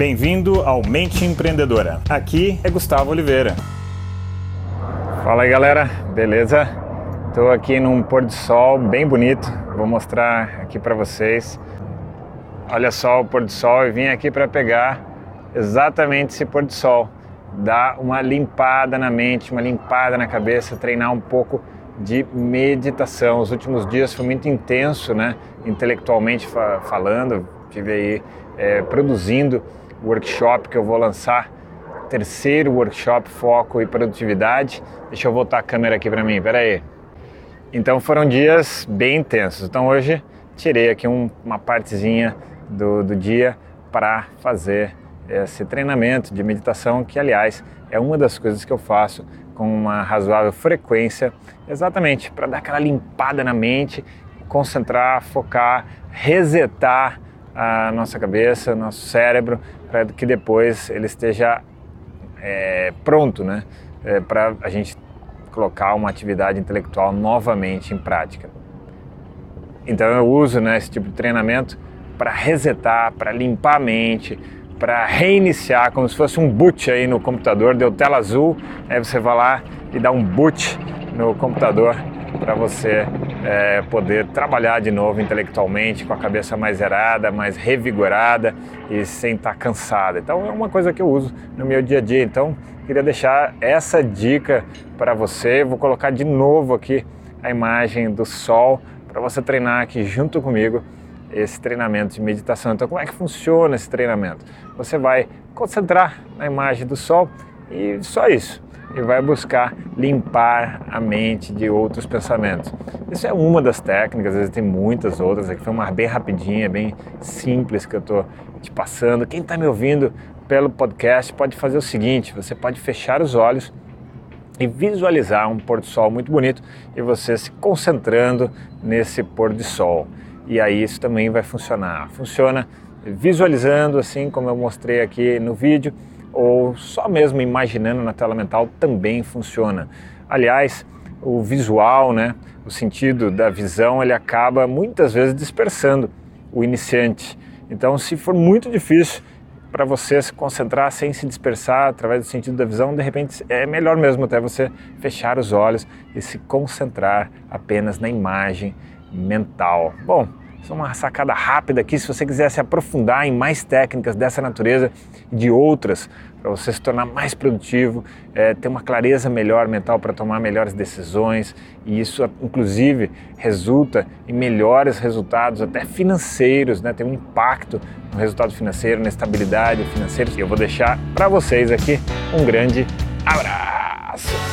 Bem-vindo ao Mente Empreendedora. Aqui é Gustavo Oliveira. Fala aí, galera. Beleza? Estou aqui num pôr do sol bem bonito. Vou mostrar aqui para vocês. Olha só o pôr do sol e vim aqui para pegar exatamente esse pôr do sol. Dar uma limpada na mente, uma limpada na cabeça, treinar um pouco de meditação. Os últimos dias foi muito intenso, né? Intelectualmente falando, tive aí é, produzindo workshop que eu vou lançar, terceiro workshop foco e produtividade. Deixa eu voltar a câmera aqui para mim, pera aí. Então foram dias bem intensos. Então hoje tirei aqui um, uma partezinha do, do dia para fazer esse treinamento de meditação, que aliás é uma das coisas que eu faço com uma razoável frequência, exatamente para dar aquela limpada na mente, concentrar, focar, resetar a nossa cabeça, nosso cérebro, para que depois ele esteja é, pronto, né, é, para a gente colocar uma atividade intelectual novamente em prática. Então eu uso né, esse tipo de treinamento para resetar, para limpar a mente, para reiniciar, como se fosse um boot aí no computador, deu tela azul, aí você vai lá e dá um boot no computador para você é, poder trabalhar de novo intelectualmente, com a cabeça mais zerada, mais revigorada e sem estar tá cansada. Então é uma coisa que eu uso no meu dia a dia. Então queria deixar essa dica para você. Vou colocar de novo aqui a imagem do sol para você treinar aqui junto comigo esse treinamento de meditação. Então, como é que funciona esse treinamento? Você vai concentrar na imagem do sol e só isso e vai buscar limpar a mente de outros pensamentos. Isso é uma das técnicas, às vezes tem muitas outras, aqui foi uma bem rapidinha, bem simples que eu estou te passando. Quem está me ouvindo pelo podcast pode fazer o seguinte: você pode fechar os olhos e visualizar um pôr do sol muito bonito e você se concentrando nesse pôr do sol. E aí isso também vai funcionar. Funciona visualizando assim como eu mostrei aqui no vídeo ou só mesmo imaginando na tela mental também funciona. Aliás, o visual, né, o sentido da visão, ele acaba muitas vezes dispersando o iniciante. Então, se for muito difícil para você se concentrar sem se dispersar através do sentido da visão, de repente é melhor mesmo até você fechar os olhos e se concentrar apenas na imagem mental. Bom, só uma sacada rápida aqui, se você quiser se aprofundar em mais técnicas dessa natureza e de outras, para você se tornar mais produtivo, é, ter uma clareza melhor mental para tomar melhores decisões, e isso inclusive resulta em melhores resultados, até financeiros, né? tem um impacto no resultado financeiro, na estabilidade financeira. E eu vou deixar para vocês aqui um grande abraço!